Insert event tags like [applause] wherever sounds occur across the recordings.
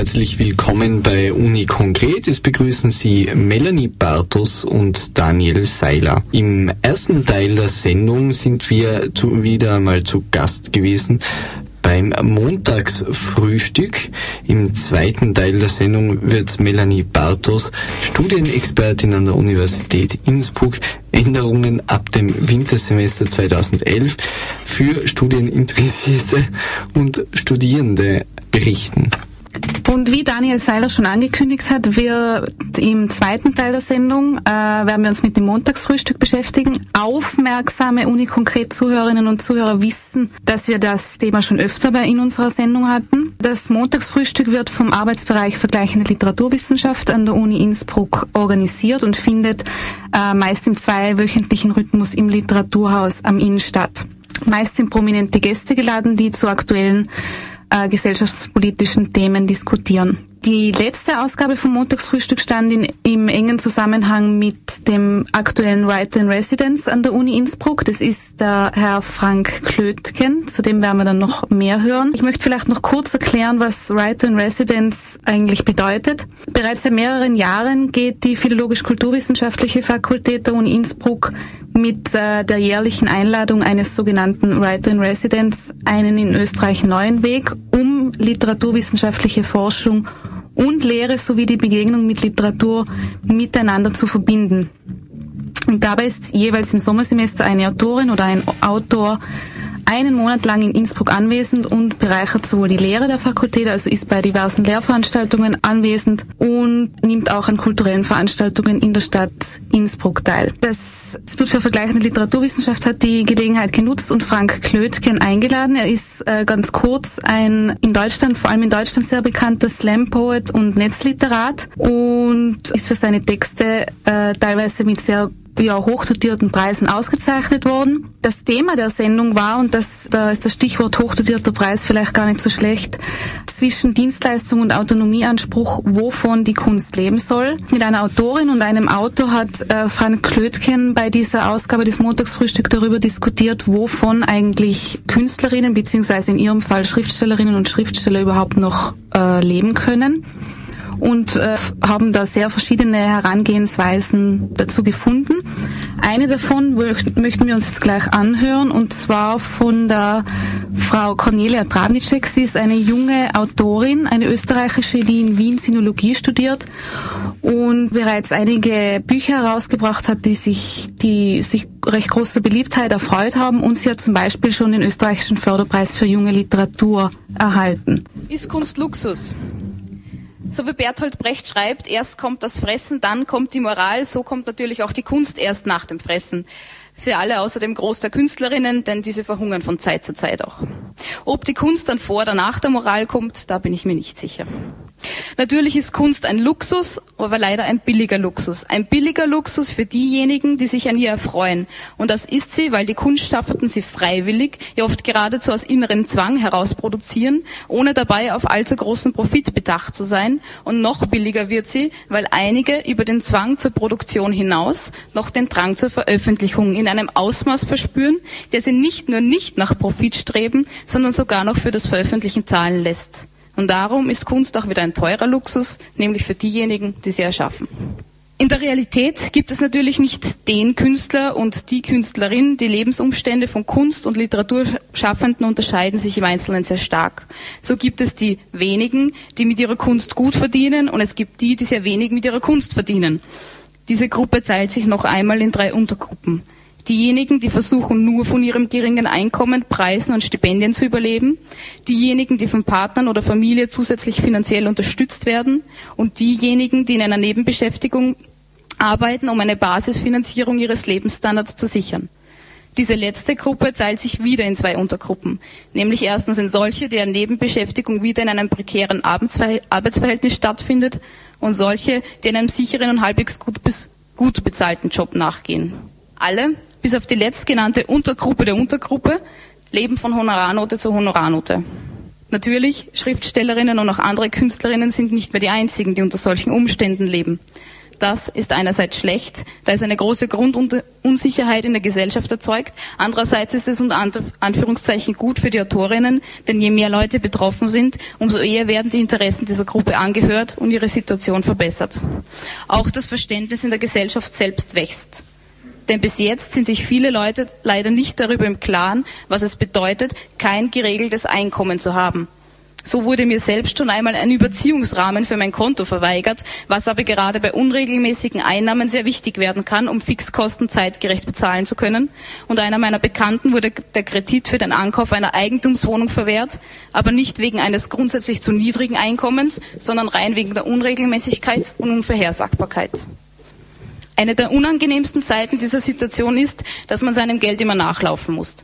herzlich willkommen bei Uni Konkret. Es begrüßen Sie Melanie Bartos und Daniel Seiler. Im ersten Teil der Sendung sind wir zu, wieder einmal zu Gast gewesen beim Montagsfrühstück. Im zweiten Teil der Sendung wird Melanie Bartos, Studienexpertin an der Universität Innsbruck, Änderungen ab dem Wintersemester 2011 für Studieninteressierte und Studierende berichten. Und wie Daniel Seiler schon angekündigt hat, wir im zweiten Teil der Sendung äh, werden wir uns mit dem Montagsfrühstück beschäftigen. Aufmerksame Uni-Konkret-Zuhörerinnen und Zuhörer wissen, dass wir das Thema schon öfter bei in unserer Sendung hatten. Das Montagsfrühstück wird vom Arbeitsbereich Vergleichende Literaturwissenschaft an der Uni Innsbruck organisiert und findet äh, meist im zweiwöchentlichen Rhythmus im Literaturhaus am Inn statt. Meist sind prominente Gäste geladen, die zu aktuellen äh, gesellschaftspolitischen Themen diskutieren. Die letzte Ausgabe vom Montagsfrühstück stand in, im engen Zusammenhang mit dem aktuellen Writer in Residence an der Uni Innsbruck. Das ist der Herr Frank Klötgen, zu dem werden wir dann noch mehr hören. Ich möchte vielleicht noch kurz erklären, was Writer in Residence eigentlich bedeutet. Bereits seit mehreren Jahren geht die Philologisch-Kulturwissenschaftliche Fakultät der Uni Innsbruck mit äh, der jährlichen Einladung eines sogenannten Writer in Residence einen in Österreich neuen Weg, um literaturwissenschaftliche Forschung und Lehre sowie die Begegnung mit Literatur miteinander zu verbinden. Und dabei ist jeweils im Sommersemester eine Autorin oder ein Autor einen Monat lang in Innsbruck anwesend und bereichert sowohl die Lehre der Fakultät, also ist bei diversen Lehrveranstaltungen anwesend und nimmt auch an kulturellen Veranstaltungen in der Stadt Innsbruck teil. Das Institut für Vergleichende Literaturwissenschaft hat die Gelegenheit genutzt und Frank Klötgen eingeladen. Er ist äh, ganz kurz ein in Deutschland, vor allem in Deutschland sehr bekannter Slam-Poet und Netzliterat und ist für seine Texte äh, teilweise mit sehr ja, hochdotierten Preisen ausgezeichnet worden. Das Thema der Sendung war, und das, da ist das Stichwort hochdotierter Preis vielleicht gar nicht so schlecht, zwischen Dienstleistung und Autonomieanspruch, wovon die Kunst leben soll. Mit einer Autorin und einem Autor hat äh, Frank Klötgen bei dieser Ausgabe des Montagsfrühstück darüber diskutiert, wovon eigentlich Künstlerinnen beziehungsweise in ihrem Fall Schriftstellerinnen und Schriftsteller überhaupt noch äh, leben können und äh, haben da sehr verschiedene Herangehensweisen dazu gefunden. Eine davon möchten wir uns jetzt gleich anhören und zwar von der Frau Cornelia Travnicek. Sie ist eine junge Autorin, eine österreichische, die in Wien Sinologie studiert und bereits einige Bücher herausgebracht hat, die sich, die sich recht große Beliebtheit erfreut haben und sie hat zum Beispiel schon den österreichischen Förderpreis für junge Literatur erhalten. Ist Kunst Luxus? So wie Bertolt Brecht schreibt, erst kommt das Fressen, dann kommt die Moral, so kommt natürlich auch die Kunst erst nach dem Fressen. Für alle außer dem Groß der Künstlerinnen, denn diese verhungern von Zeit zu Zeit auch. Ob die Kunst dann vor oder nach der Moral kommt, da bin ich mir nicht sicher. Natürlich ist Kunst ein Luxus, aber leider ein billiger Luxus. Ein billiger Luxus für diejenigen, die sich an ihr erfreuen. Und das ist sie, weil die Kunstschaffenden sie freiwillig, ja oft geradezu aus inneren Zwang heraus produzieren, ohne dabei auf allzu großen Profit bedacht zu sein. Und noch billiger wird sie, weil einige über den Zwang zur Produktion hinaus noch den Drang zur Veröffentlichung in einem Ausmaß verspüren, der sie nicht nur nicht nach Profit streben, sondern sogar noch für das Veröffentlichen zahlen lässt. Und darum ist Kunst auch wieder ein teurer Luxus, nämlich für diejenigen, die sie erschaffen. In der Realität gibt es natürlich nicht den Künstler und die Künstlerin. Die Lebensumstände von Kunst- und Literaturschaffenden unterscheiden sich im Einzelnen sehr stark. So gibt es die wenigen, die mit ihrer Kunst gut verdienen und es gibt die, die sehr wenig mit ihrer Kunst verdienen. Diese Gruppe teilt sich noch einmal in drei Untergruppen. Diejenigen, die versuchen nur von ihrem geringen Einkommen, Preisen und Stipendien zu überleben, diejenigen, die von Partnern oder Familie zusätzlich finanziell unterstützt werden und diejenigen, die in einer Nebenbeschäftigung arbeiten, um eine Basisfinanzierung ihres Lebensstandards zu sichern. Diese letzte Gruppe teilt sich wieder in zwei Untergruppen, nämlich erstens in solche, deren Nebenbeschäftigung wieder in einem prekären Arbeitsverhältnis stattfindet und solche, die in einem sicheren und halbwegs gut, gut bezahlten Job nachgehen. Alle, bis auf die letztgenannte Untergruppe der Untergruppe, leben von Honorarnote zu Honorarnote. Natürlich, Schriftstellerinnen und auch andere Künstlerinnen sind nicht mehr die einzigen, die unter solchen Umständen leben. Das ist einerseits schlecht, da es eine große Grundunsicherheit in der Gesellschaft erzeugt. Andererseits ist es unter Anführungszeichen gut für die Autorinnen, denn je mehr Leute betroffen sind, umso eher werden die Interessen dieser Gruppe angehört und ihre Situation verbessert. Auch das Verständnis in der Gesellschaft selbst wächst. Denn bis jetzt sind sich viele Leute leider nicht darüber im Klaren, was es bedeutet, kein geregeltes Einkommen zu haben. So wurde mir selbst schon einmal ein Überziehungsrahmen für mein Konto verweigert, was aber gerade bei unregelmäßigen Einnahmen sehr wichtig werden kann, um Fixkosten zeitgerecht bezahlen zu können. Und einer meiner Bekannten wurde der Kredit für den Ankauf einer Eigentumswohnung verwehrt, aber nicht wegen eines grundsätzlich zu niedrigen Einkommens, sondern rein wegen der Unregelmäßigkeit und Unvorhersagbarkeit. Eine der unangenehmsten Seiten dieser Situation ist, dass man seinem Geld immer nachlaufen muss.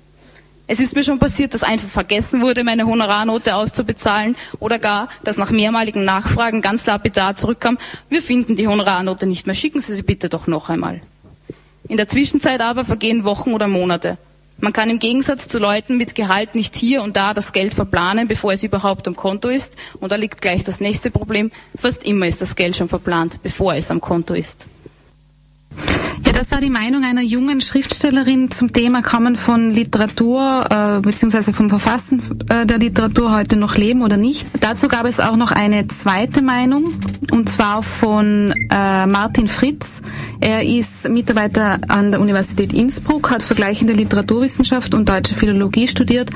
Es ist mir schon passiert, dass einfach vergessen wurde, meine Honorarnote auszubezahlen oder gar, dass nach mehrmaligen Nachfragen ganz lapidar zurückkam, wir finden die Honorarnote nicht mehr, schicken Sie sie bitte doch noch einmal. In der Zwischenzeit aber vergehen Wochen oder Monate. Man kann im Gegensatz zu Leuten mit Gehalt nicht hier und da das Geld verplanen, bevor es überhaupt am Konto ist. Und da liegt gleich das nächste Problem. Fast immer ist das Geld schon verplant, bevor es am Konto ist. Ja, das war die Meinung einer jungen Schriftstellerin zum Thema man von Literatur äh, bzw. vom Verfassen äh, der Literatur heute noch leben oder nicht. Dazu gab es auch noch eine zweite Meinung und zwar von äh, Martin Fritz. Er ist Mitarbeiter an der Universität Innsbruck, hat vergleichende Literaturwissenschaft und deutsche Philologie studiert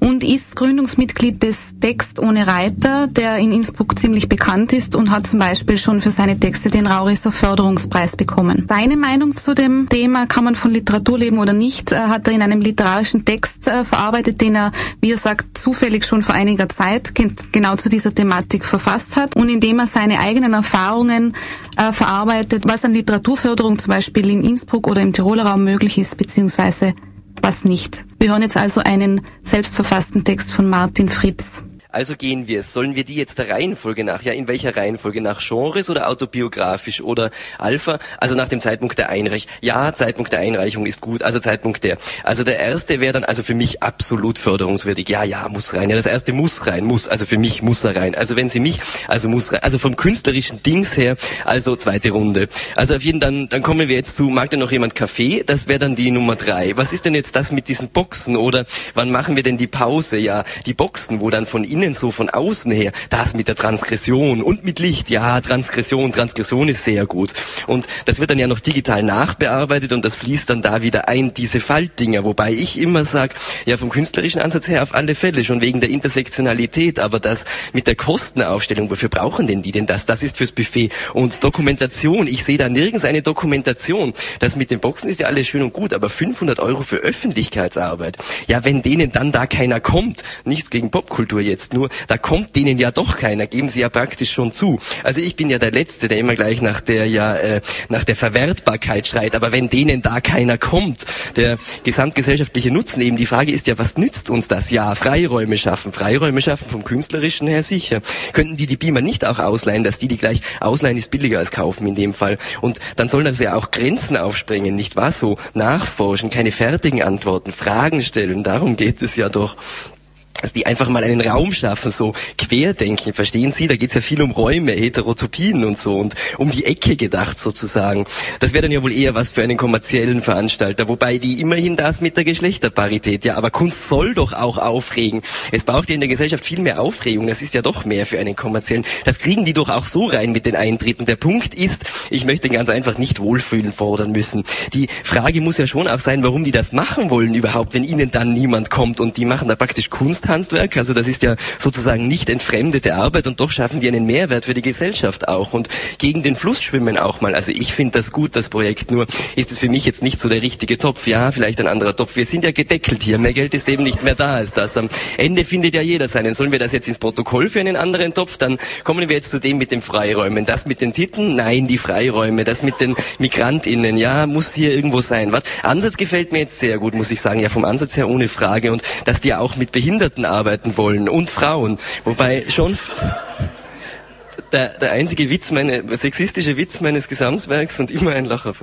und ist Gründungsmitglied des Text ohne Reiter, der in Innsbruck ziemlich bekannt ist und hat zum Beispiel schon für seine Texte den Raurisser Förderungspreis bekommen. Seine Meinung zu dem Thema, kann man von Literatur leben oder nicht, äh, hat er in einem literarischen Text äh, verarbeitet, den er, wie er sagt, zufällig schon vor einiger Zeit genau zu dieser Thematik verfasst hat und in dem er seine eigenen Erfahrungen äh, verarbeitet, was an Literaturförderung zum Beispiel in Innsbruck oder im Tiroler Raum möglich ist, beziehungsweise was nicht. Wir hören jetzt also einen selbstverfassten Text von Martin Fritz. Also gehen wir. Sollen wir die jetzt der Reihenfolge nach? Ja, in welcher Reihenfolge? Nach Genres oder autobiografisch oder Alpha? Also nach dem Zeitpunkt der Einreichung. Ja, Zeitpunkt der Einreichung ist gut. Also Zeitpunkt der. Also der erste wäre dann also für mich absolut förderungswürdig. Ja, ja, muss rein. Ja, das erste muss rein, muss. Also für mich muss er rein. Also wenn Sie mich, also muss rein. Also vom künstlerischen Dings her, also zweite Runde. Also auf jeden dann, dann kommen wir jetzt zu, mag denn noch jemand Kaffee? Das wäre dann die Nummer drei. Was ist denn jetzt das mit diesen Boxen? Oder wann machen wir denn die Pause? Ja, die Boxen, wo dann von innen innen so von außen her, das mit der Transgression und mit Licht, ja, Transgression, Transgression ist sehr gut. Und das wird dann ja noch digital nachbearbeitet und das fließt dann da wieder ein, diese Faltdinger, wobei ich immer sage, ja, vom künstlerischen Ansatz her auf alle Fälle, schon wegen der Intersektionalität, aber das mit der Kostenaufstellung, wofür brauchen denn die denn das? Das ist fürs Buffet. Und Dokumentation, ich sehe da nirgends eine Dokumentation. Das mit den Boxen ist ja alles schön und gut, aber 500 Euro für Öffentlichkeitsarbeit. Ja, wenn denen dann da keiner kommt, nichts gegen Popkultur jetzt, nur, da kommt denen ja doch keiner, geben sie ja praktisch schon zu. Also ich bin ja der Letzte, der immer gleich nach der ja äh, nach der Verwertbarkeit schreit. Aber wenn denen da keiner kommt, der gesamtgesellschaftliche Nutzen eben, die Frage ist ja, was nützt uns das? Ja, Freiräume schaffen, Freiräume schaffen vom künstlerischen her sicher. Könnten die die Beamer nicht auch ausleihen, dass die die gleich ausleihen ist billiger als kaufen in dem Fall. Und dann sollen das ja auch Grenzen aufspringen, nicht wahr? So nachforschen, keine fertigen Antworten, Fragen stellen. Darum geht es ja doch dass die einfach mal einen Raum schaffen, so querdenken, verstehen Sie? Da geht es ja viel um Räume, Heterotopien und so und um die Ecke gedacht sozusagen. Das wäre dann ja wohl eher was für einen kommerziellen Veranstalter, wobei die immerhin das mit der Geschlechterparität, ja, aber Kunst soll doch auch aufregen. Es braucht ja in der Gesellschaft viel mehr Aufregung, das ist ja doch mehr für einen kommerziellen. Das kriegen die doch auch so rein mit den Eintritten. Der Punkt ist, ich möchte ganz einfach nicht Wohlfühlen fordern müssen. Die Frage muss ja schon auch sein, warum die das machen wollen überhaupt, wenn ihnen dann niemand kommt und die machen da praktisch Kunst Kunsthandwerk. Also das ist ja sozusagen nicht entfremdete Arbeit und doch schaffen die einen Mehrwert für die Gesellschaft auch und gegen den Fluss schwimmen auch mal. Also ich finde das gut, das Projekt. Nur ist es für mich jetzt nicht so der richtige Topf. Ja, vielleicht ein anderer Topf. Wir sind ja gedeckelt hier. Mehr Geld ist eben nicht mehr da als das. Am Ende findet ja jeder seinen. Sollen wir das jetzt ins Protokoll für einen anderen Topf? Dann kommen wir jetzt zu dem mit den Freiräumen. Das mit den Titeln? Nein, die Freiräume. Das mit den MigrantInnen. Ja, muss hier irgendwo sein. Was? Ansatz gefällt mir jetzt sehr gut, muss ich sagen. Ja, vom Ansatz her ohne Frage. Und dass die auch mit Behinderten Behinderten arbeiten wollen und Frauen. Wobei schon der, der einzige Witz, meine, sexistische Witz meines Gesamtwerks und immer ein Lacher.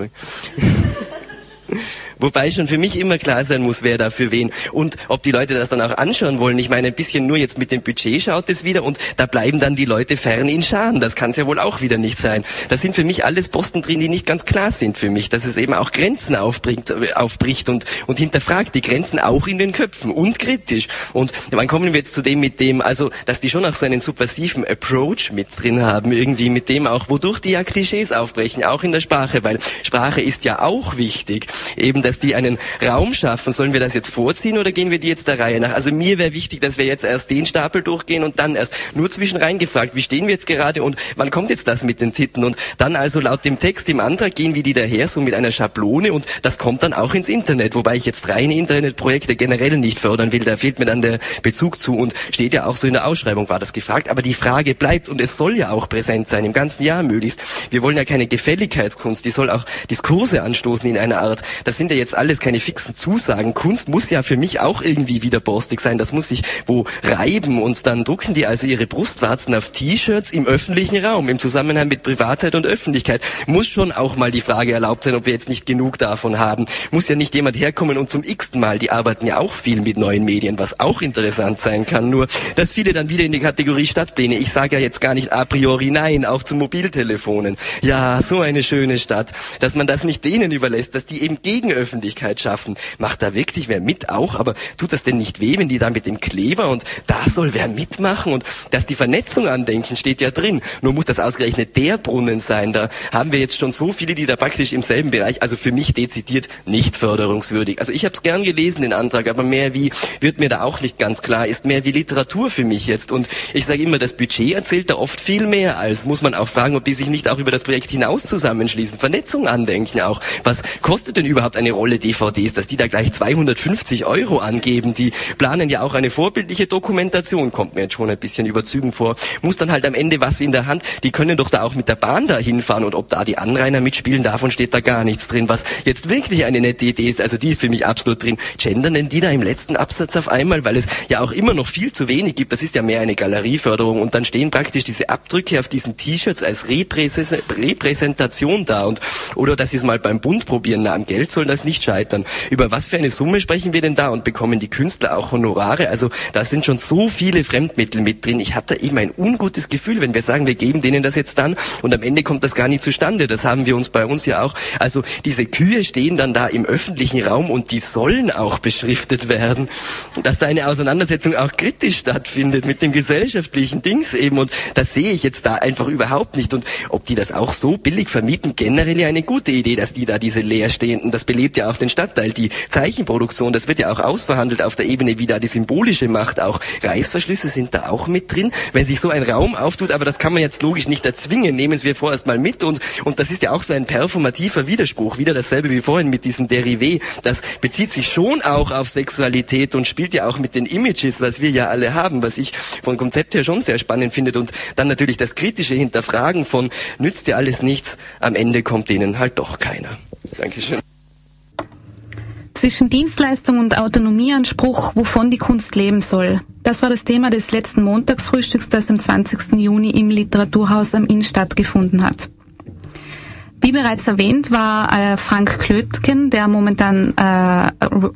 Wobei schon für mich immer klar sein muss, wer da für wen. Und ob die Leute das dann auch anschauen wollen. Ich meine, ein bisschen nur jetzt mit dem Budget schaut es wieder und da bleiben dann die Leute fern in Scharen. Das kann es ja wohl auch wieder nicht sein. Da sind für mich alles Posten drin, die nicht ganz klar sind für mich. Dass es eben auch Grenzen aufbringt, äh, aufbricht und, und hinterfragt die Grenzen auch in den Köpfen und kritisch. Und wann kommen wir jetzt zu dem mit dem, also, dass die schon auch so einen subversiven Approach mit drin haben, irgendwie mit dem auch, wodurch die ja Klischees aufbrechen, auch in der Sprache, weil Sprache ist ja auch wichtig. Eben, dass die einen Raum schaffen. Sollen wir das jetzt vorziehen oder gehen wir die jetzt der Reihe nach? Also mir wäre wichtig, dass wir jetzt erst den Stapel durchgehen und dann erst nur zwischen reingefragt, wie stehen wir jetzt gerade und wann kommt jetzt das mit den Titeln? Und dann also laut dem Text im Antrag gehen wir die daher so mit einer Schablone und das kommt dann auch ins Internet, wobei ich jetzt reine Internetprojekte generell nicht fördern will. Da fehlt mir dann der Bezug zu und steht ja auch so in der Ausschreibung, war das gefragt. Aber die Frage bleibt und es soll ja auch präsent sein, im ganzen Jahr möglichst. Wir wollen ja keine Gefälligkeitskunst, die soll auch Diskurse anstoßen in einer Art. Das sind ja jetzt alles keine fixen Zusagen. Kunst muss ja für mich auch irgendwie wieder borstig sein. Das muss sich wo reiben und dann drucken die also ihre Brustwarzen auf T-Shirts im öffentlichen Raum, im Zusammenhang mit Privatheit und Öffentlichkeit. Muss schon auch mal die Frage erlaubt sein, ob wir jetzt nicht genug davon haben. Muss ja nicht jemand herkommen und zum x-ten Mal, die arbeiten ja auch viel mit neuen Medien, was auch interessant sein kann. Nur, dass viele dann wieder in die Kategorie Stadtpläne. Ich sage ja jetzt gar nicht a priori nein, auch zu Mobiltelefonen. Ja, so eine schöne Stadt. Dass man das nicht denen überlässt, dass die eben Gegenöffentlichkeit schaffen. Macht da wirklich wer mit auch, aber tut das denn nicht weh, wenn die da mit dem Kleber und da soll wer mitmachen und dass die Vernetzung andenken, steht ja drin. Nur muss das ausgerechnet der Brunnen sein. Da haben wir jetzt schon so viele, die da praktisch im selben Bereich, also für mich dezidiert nicht förderungswürdig. Also ich habe es gern gelesen, den Antrag, aber mehr wie wird mir da auch nicht ganz klar, ist mehr wie Literatur für mich jetzt. Und ich sage immer, das Budget erzählt da oft viel mehr als. Muss man auch fragen, ob die sich nicht auch über das Projekt hinaus zusammenschließen, Vernetzung andenken auch. Was kostet denn überhaupt eine Rolle DVDs, dass die da gleich 250 Euro angeben? Die planen ja auch eine vorbildliche Dokumentation, kommt mir jetzt schon ein bisschen überzügend vor. Muss dann halt am Ende was in der Hand. Die können doch da auch mit der Bahn da hinfahren und ob da die Anrainer mitspielen, davon steht da gar nichts drin. Was jetzt wirklich eine nette Idee ist, also die ist für mich absolut drin. Gendern denn die da im letzten Absatz auf einmal, weil es ja auch immer noch viel zu wenig gibt. Das ist ja mehr eine Galerieförderung und dann stehen praktisch diese Abdrücke auf diesen T-Shirts als Repräsentation da und oder dass sie es mal beim Bund probieren, na am Geld soll das nicht scheitern. Über was für eine Summe sprechen wir denn da und bekommen die Künstler auch Honorare? Also da sind schon so viele Fremdmittel mit drin. Ich habe da eben ein ungutes Gefühl, wenn wir sagen, wir geben denen das jetzt dann und am Ende kommt das gar nicht zustande. Das haben wir uns bei uns ja auch. Also diese Kühe stehen dann da im öffentlichen Raum und die sollen auch beschriftet werden. Dass da eine Auseinandersetzung auch kritisch stattfindet mit dem gesellschaftlichen Dings eben und das sehe ich jetzt da einfach überhaupt nicht. Und ob die das auch so billig vermieten, generell ja eine gute Idee, dass die da diese leerstehenden, das belebt ja auch den Stadtteil, die Zeichenproduktion, das wird ja auch ausverhandelt auf der Ebene, wie da die symbolische Macht auch. Reißverschlüsse sind da auch mit drin, wenn sich so ein Raum auftut, aber das kann man jetzt logisch nicht erzwingen, nehmen wir vorerst mal mit und, und das ist ja auch so ein performativer Widerspruch, wieder dasselbe wie vorhin mit diesem Derivé, das bezieht sich schon auch auf Sexualität und spielt ja auch mit den Images, was wir ja alle haben, was ich von Konzept her schon sehr spannend finde und dann natürlich das kritische Hinterfragen von nützt dir alles nichts, am Ende kommt denen halt doch keiner. Dankeschön. Zwischen Dienstleistung und Autonomieanspruch, wovon die Kunst leben soll. Das war das Thema des letzten Montagsfrühstücks, das am 20. Juni im Literaturhaus am Inn stattgefunden hat. Wie bereits erwähnt, war äh, Frank Klötgen, der momentan äh,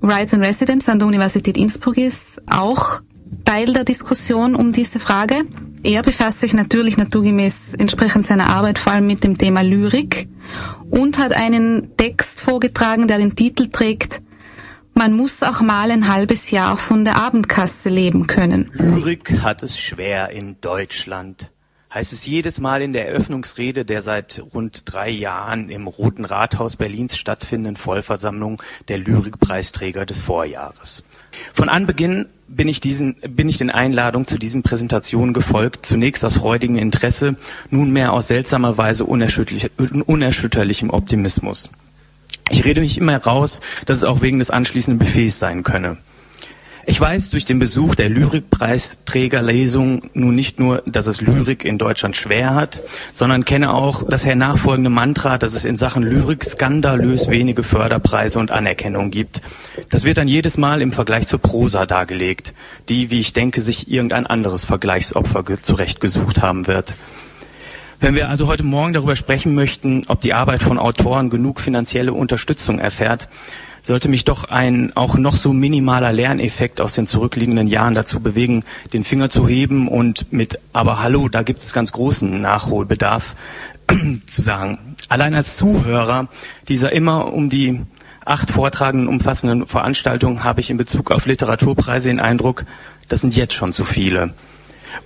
Rights and Residence an der Universität Innsbruck ist, auch Teil der Diskussion um diese Frage. Er befasst sich natürlich naturgemäß entsprechend seiner Arbeit vor allem mit dem Thema Lyrik und hat einen Text vorgetragen, der den Titel trägt Man muss auch mal ein halbes Jahr von der Abendkasse leben können. Lyrik hat es schwer in Deutschland heißt es jedes Mal in der Eröffnungsrede der seit rund drei Jahren im Roten Rathaus Berlins stattfindenden Vollversammlung der Lyrikpreisträger des Vorjahres. Von Anbeginn bin ich, diesen, bin ich den Einladungen zu diesen Präsentationen gefolgt, zunächst aus freudigem Interesse, nunmehr aus seltsamer Weise unerschütterlich, unerschütterlichem Optimismus. Ich rede mich immer raus, dass es auch wegen des anschließenden Buffets sein könne. Ich weiß durch den Besuch der Lyrikpreisträgerlesung nun nicht nur, dass es Lyrik in Deutschland schwer hat, sondern kenne auch das hernachfolgende Mantra, dass es in Sachen Lyrik skandalös wenige Förderpreise und Anerkennung gibt. Das wird dann jedes Mal im Vergleich zur Prosa dargelegt, die, wie ich denke, sich irgendein anderes Vergleichsopfer zurechtgesucht haben wird. Wenn wir also heute Morgen darüber sprechen möchten, ob die Arbeit von Autoren genug finanzielle Unterstützung erfährt, sollte mich doch ein auch noch so minimaler Lerneffekt aus den zurückliegenden Jahren dazu bewegen, den Finger zu heben und mit aber hallo, da gibt es ganz großen Nachholbedarf [clears throat] zu sagen. Allein als Zuhörer dieser immer um die acht vortragenden umfassenden Veranstaltungen habe ich in Bezug auf Literaturpreise den Eindruck, das sind jetzt schon zu viele.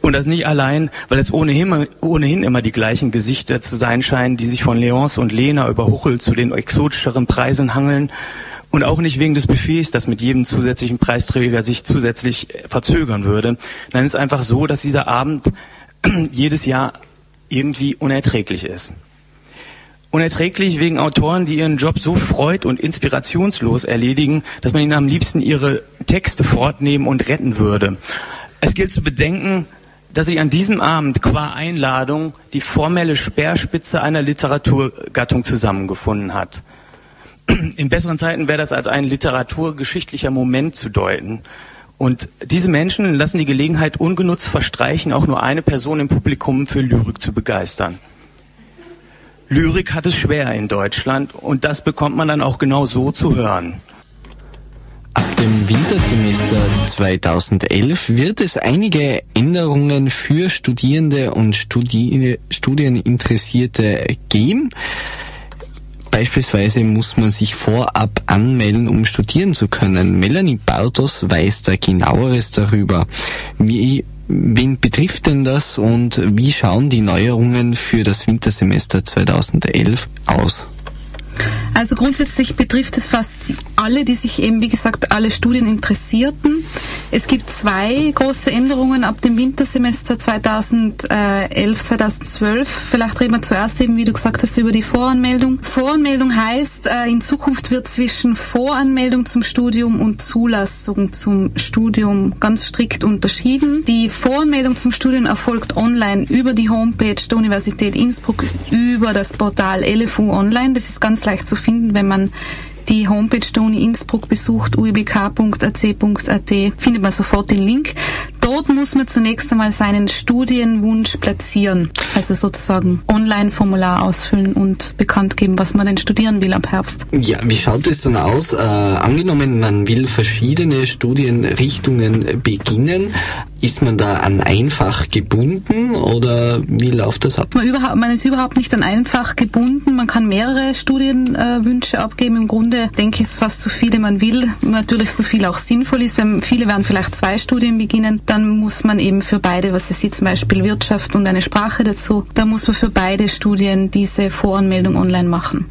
Und das nicht allein, weil es ohnehin, ohnehin immer die gleichen Gesichter zu sein scheinen, die sich von Leons und Lena über Huchel zu den exotischeren Preisen hangeln. Und auch nicht wegen des Buffets, das mit jedem zusätzlichen Preisträger sich zusätzlich verzögern würde. Es ist einfach so, dass dieser Abend [clears throat] jedes Jahr irgendwie unerträglich ist. Unerträglich wegen Autoren, die ihren Job so freud- und inspirationslos erledigen, dass man ihnen am liebsten ihre Texte fortnehmen und retten würde. Es gilt zu bedenken, dass ich an diesem Abend qua Einladung die formelle Speerspitze einer Literaturgattung zusammengefunden hat. In besseren Zeiten wäre das als ein literaturgeschichtlicher Moment zu deuten. Und diese Menschen lassen die Gelegenheit ungenutzt verstreichen, auch nur eine Person im Publikum für Lyrik zu begeistern. Lyrik hat es schwer in Deutschland und das bekommt man dann auch genau so zu hören. Dem Wintersemester 2011 wird es einige Änderungen für Studierende und Studi Studieninteressierte geben. Beispielsweise muss man sich vorab anmelden, um studieren zu können. Melanie Bartos weiß da genaueres darüber. Wie, wen betrifft denn das und wie schauen die Neuerungen für das Wintersemester 2011 aus? Also grundsätzlich betrifft es fast alle, die sich eben, wie gesagt, alle Studien interessierten. Es gibt zwei große Änderungen ab dem Wintersemester 2011, 2012. Vielleicht reden wir zuerst eben, wie du gesagt hast, über die Voranmeldung. Voranmeldung heißt, äh, in Zukunft wird zwischen Voranmeldung zum Studium und Zulassung zum Studium ganz strikt unterschieden. Die Voranmeldung zum Studium erfolgt online über die Homepage der Universität Innsbruck, über das Portal LFU Online. Das ist ganz leicht zu finden, wenn man die Homepage der Uni Innsbruck besucht, uibk.ac.at, findet man sofort den Link. Dort muss man zunächst einmal seinen Studienwunsch platzieren, also sozusagen Online-Formular ausfüllen und bekannt geben, was man denn studieren will ab Herbst. Ja, wie schaut es dann aus? Äh, angenommen, man will verschiedene Studienrichtungen beginnen, ist man da an einfach gebunden oder wie läuft das ab? Man, überhaupt, man ist überhaupt nicht an einfach gebunden. Man kann mehrere Studienwünsche äh, abgeben. Im Grunde denke ich, ist fast so viele man will. Natürlich so viel auch sinnvoll ist. Wenn viele werden vielleicht zwei Studien beginnen, dann muss man eben für beide, was es sieht, zum Beispiel Wirtschaft und eine Sprache dazu, da muss man für beide Studien diese Voranmeldung online machen.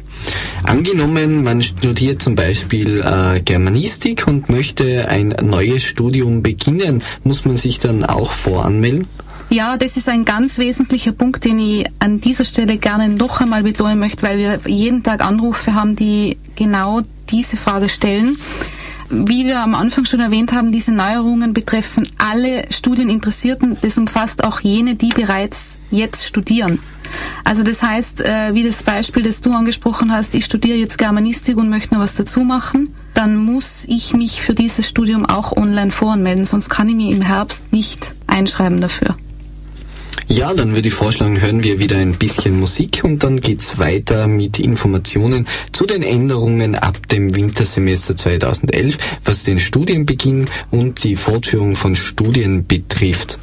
Angenommen, man studiert zum Beispiel äh, Germanistik und möchte ein neues Studium beginnen, muss man sich dann auch voranmelden? Ja, das ist ein ganz wesentlicher Punkt, den ich an dieser Stelle gerne noch einmal betonen möchte, weil wir jeden Tag Anrufe haben, die genau diese Frage stellen. Wie wir am Anfang schon erwähnt haben, diese Neuerungen betreffen alle Studieninteressierten. Das umfasst auch jene, die bereits jetzt studieren. Also das heißt, äh, wie das Beispiel, das du angesprochen hast, ich studiere jetzt Germanistik und möchte noch was dazu machen, dann muss ich mich für dieses Studium auch online voranmelden, sonst kann ich mir im Herbst nicht einschreiben dafür. Ja, dann würde ich vorschlagen, hören wir wieder ein bisschen Musik und dann geht's weiter mit Informationen zu den Änderungen ab dem Wintersemester 2011, was den Studienbeginn und die Fortführung von Studien betrifft.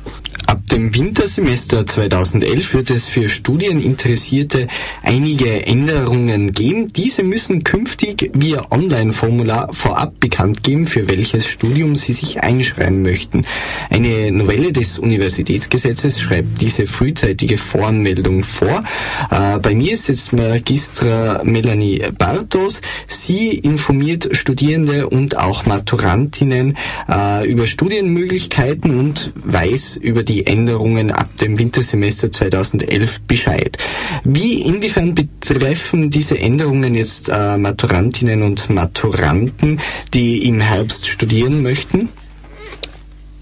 Ab dem Wintersemester 2011 wird es für Studieninteressierte einige Änderungen geben. Diese müssen künftig via Online-Formular vorab bekannt geben, für welches Studium sie sich einschreiben möchten. Eine Novelle des Universitätsgesetzes schreibt diese frühzeitige Voranmeldung vor. Äh, bei mir ist jetzt Magistra Melanie Bartos. Sie informiert Studierende und auch Maturantinnen äh, über Studienmöglichkeiten und weiß über die Änderungen ab dem Wintersemester 2011 Bescheid. Wie inwiefern betreffen diese Änderungen jetzt äh, Maturantinnen und Maturanten, die im Herbst studieren möchten?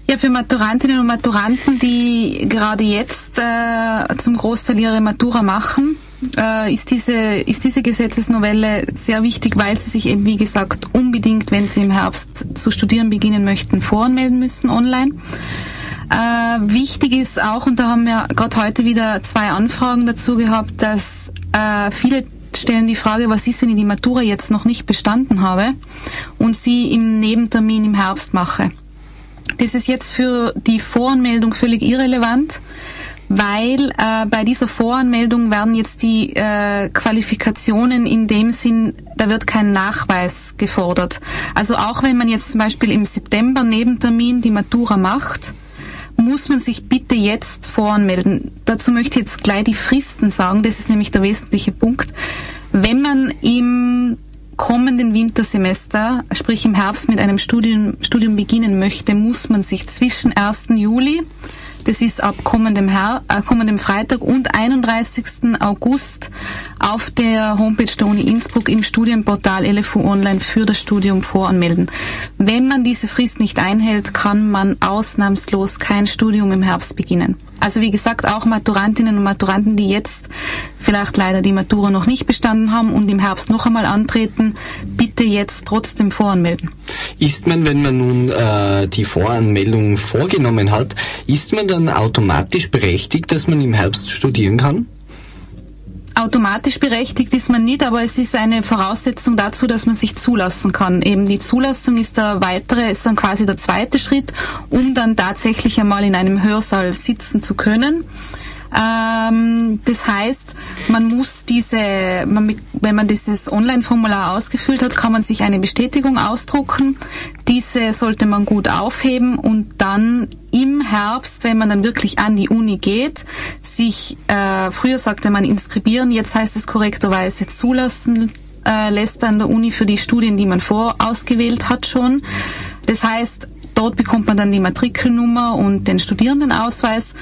Ja, für Maturantinnen und Maturanten, die gerade jetzt äh, zum Großteil ihre Matura machen, äh, ist, diese, ist diese Gesetzesnovelle sehr wichtig, weil sie sich eben, wie gesagt, unbedingt, wenn sie im Herbst zu studieren beginnen möchten, voranmelden müssen online. Äh, wichtig ist auch, und da haben wir gerade heute wieder zwei Anfragen dazu gehabt, dass äh, viele stellen die Frage, was ist, wenn ich die Matura jetzt noch nicht bestanden habe und sie im Nebentermin im Herbst mache. Das ist jetzt für die Voranmeldung völlig irrelevant, weil äh, bei dieser Voranmeldung werden jetzt die äh, Qualifikationen in dem Sinn, da wird kein Nachweis gefordert. Also auch wenn man jetzt zum Beispiel im September Nebentermin die Matura macht, muss man sich bitte jetzt voranmelden. Dazu möchte ich jetzt gleich die Fristen sagen, das ist nämlich der wesentliche Punkt. Wenn man im kommenden Wintersemester, sprich im Herbst mit einem Studium, Studium beginnen möchte, muss man sich zwischen 1. Juli, das ist ab kommendem, Her äh, kommendem Freitag und 31. August auf der Homepage der Uni Innsbruck im Studienportal LFU Online für das Studium voranmelden. Wenn man diese Frist nicht einhält, kann man ausnahmslos kein Studium im Herbst beginnen. Also wie gesagt, auch Maturantinnen und Maturanten, die jetzt vielleicht leider die Matura noch nicht bestanden haben und im Herbst noch einmal antreten, bitte jetzt trotzdem voranmelden. Ist man, wenn man nun äh, die Voranmeldung vorgenommen hat, ist man dann automatisch berechtigt, dass man im Herbst studieren kann? Automatisch berechtigt ist man nicht, aber es ist eine Voraussetzung dazu, dass man sich zulassen kann. Eben die Zulassung ist der weitere, ist dann quasi der zweite Schritt, um dann tatsächlich einmal in einem Hörsaal sitzen zu können. Ähm, das heißt, man muss diese, man, wenn man dieses Online-Formular ausgefüllt hat, kann man sich eine Bestätigung ausdrucken. Diese sollte man gut aufheben und dann im Herbst, wenn man dann wirklich an die Uni geht, sich, äh, früher sagte man inskribieren, jetzt heißt es korrekterweise zulassen äh, lässt an der Uni für die Studien, die man vorausgewählt hat schon. Das heißt, dort bekommt man dann die Matrikelnummer und den Studierendenausweis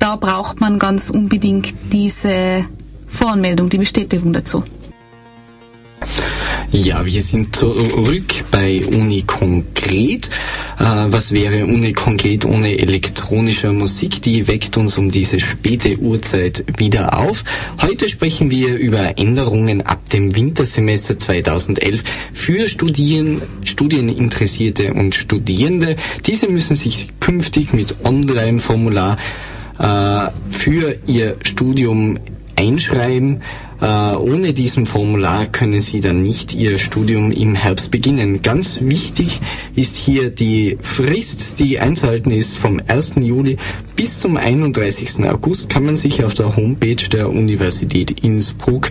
da braucht man ganz unbedingt diese Voranmeldung, die Bestätigung dazu. Ja, wir sind zurück bei Uni Konkret. Äh, was wäre Uni Konkret ohne elektronische Musik? Die weckt uns um diese späte Uhrzeit wieder auf. Heute sprechen wir über Änderungen ab dem Wintersemester 2011 für Studien, Studieninteressierte und Studierende. Diese müssen sich künftig mit Online-Formular für ihr Studium einschreiben. Uh, ohne diesem Formular können Sie dann nicht Ihr Studium im Herbst beginnen. Ganz wichtig ist hier die Frist, die einzuhalten ist vom 1. Juli bis zum 31. August kann man sich auf der Homepage der Universität Innsbruck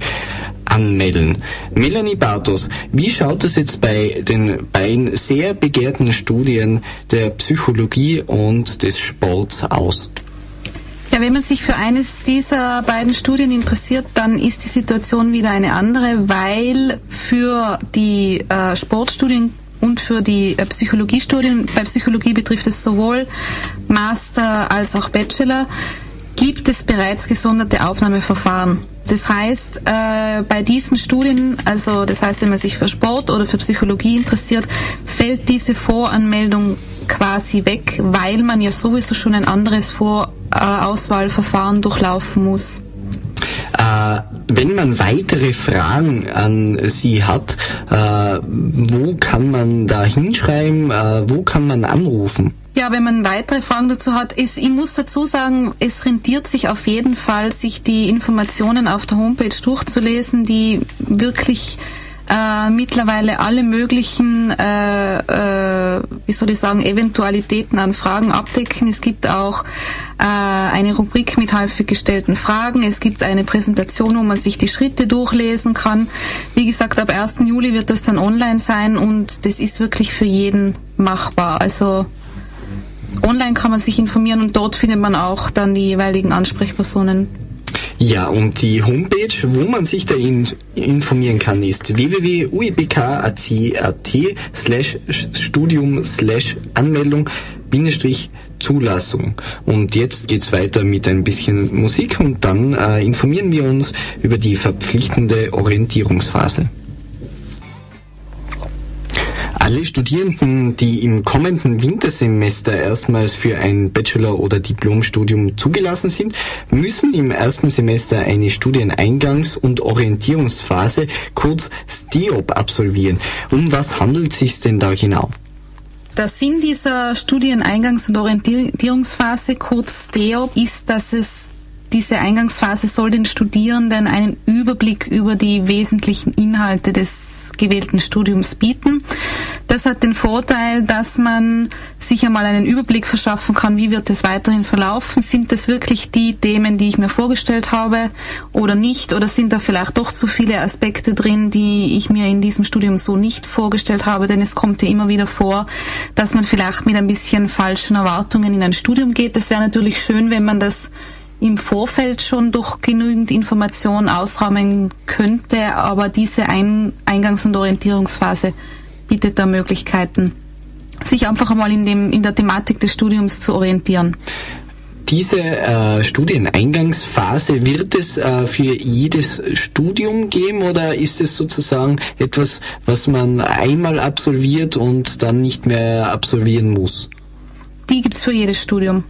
anmelden. Melanie Bartos, wie schaut es jetzt bei den beiden sehr begehrten Studien der Psychologie und des Sports aus? Ja, wenn man sich für eines dieser beiden Studien interessiert, dann ist die Situation wieder eine andere, weil für die äh, Sportstudien und für die äh, Psychologiestudien, bei Psychologie betrifft es sowohl Master als auch Bachelor, gibt es bereits gesonderte Aufnahmeverfahren. Das heißt, äh, bei diesen Studien, also das heißt, wenn man sich für Sport oder für Psychologie interessiert, fällt diese Voranmeldung quasi weg, weil man ja sowieso schon ein anderes Vorauswahlverfahren durchlaufen muss. Äh, wenn man weitere Fragen an Sie hat, äh, wo kann man da hinschreiben, äh, wo kann man anrufen? Ja, wenn man weitere Fragen dazu hat, ist, ich muss dazu sagen, es rentiert sich auf jeden Fall, sich die Informationen auf der Homepage durchzulesen, die wirklich äh, mittlerweile alle möglichen, äh, äh, wie soll ich sagen, Eventualitäten an Fragen abdecken. Es gibt auch äh, eine Rubrik mit häufig gestellten Fragen. Es gibt eine Präsentation, wo man sich die Schritte durchlesen kann. Wie gesagt, ab 1. Juli wird das dann online sein und das ist wirklich für jeden machbar. Also online kann man sich informieren und dort findet man auch dann die jeweiligen Ansprechpersonen ja, und die Homepage, wo man sich da in, informieren kann, ist www.uibk.at slash Studium slash Anmeldung Bindestrich Zulassung. Und jetzt geht's weiter mit ein bisschen Musik und dann äh, informieren wir uns über die verpflichtende Orientierungsphase. Alle Studierenden, die im kommenden Wintersemester erstmals für ein Bachelor- oder Diplomstudium zugelassen sind, müssen im ersten Semester eine Studieneingangs- und Orientierungsphase, kurz STEOP, absolvieren. Um was handelt es sich denn da genau? Der Sinn dieser Studieneingangs- und Orientierungsphase, kurz STEOP, ist, dass es diese Eingangsphase soll den Studierenden einen Überblick über die wesentlichen Inhalte des gewählten Studiums bieten. Das hat den Vorteil, dass man sich einmal einen Überblick verschaffen kann, wie wird es weiterhin verlaufen. Sind das wirklich die Themen, die ich mir vorgestellt habe oder nicht? Oder sind da vielleicht doch zu viele Aspekte drin, die ich mir in diesem Studium so nicht vorgestellt habe? Denn es kommt ja immer wieder vor, dass man vielleicht mit ein bisschen falschen Erwartungen in ein Studium geht. Es wäre natürlich schön, wenn man das im Vorfeld schon durch genügend Informationen ausräumen könnte, aber diese Ein Eingangs- und Orientierungsphase bietet da Möglichkeiten, sich einfach einmal in, dem, in der Thematik des Studiums zu orientieren. Diese äh, Studieneingangsphase, wird es äh, für jedes Studium geben oder ist es sozusagen etwas, was man einmal absolviert und dann nicht mehr absolvieren muss? Die gibt's für jedes Studium.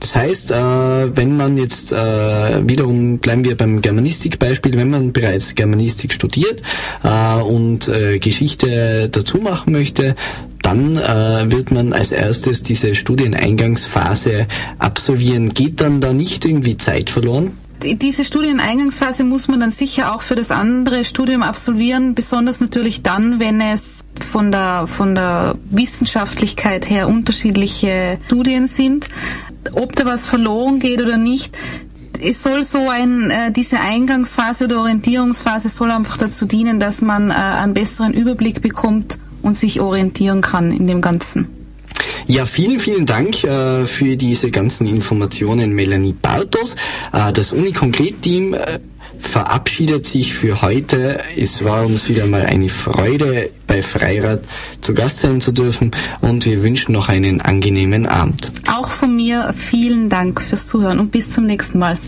Das heißt, äh, wenn man jetzt äh, wiederum bleiben wir beim Germanistik-Beispiel, wenn man bereits Germanistik studiert äh, und Geschichte dazu machen möchte, dann wird man als erstes diese Studieneingangsphase absolvieren. Geht dann da nicht irgendwie Zeit verloren? diese Studieneingangsphase muss man dann sicher auch für das andere Studium absolvieren, besonders natürlich dann, wenn es von der, von der Wissenschaftlichkeit her unterschiedliche Studien sind ob da was verloren geht oder nicht, es soll so ein, äh, diese Eingangsphase oder Orientierungsphase soll einfach dazu dienen, dass man äh, einen besseren Überblick bekommt und sich orientieren kann in dem Ganzen. Ja, vielen, vielen Dank äh, für diese ganzen Informationen, Melanie Bartos. Äh, das Uni-Konkret-Team äh, verabschiedet sich für heute. Es war uns wieder mal eine Freude, bei Freirad zu Gast sein zu dürfen und wir wünschen noch einen angenehmen Abend. Auch von mir vielen Dank fürs Zuhören und bis zum nächsten Mal.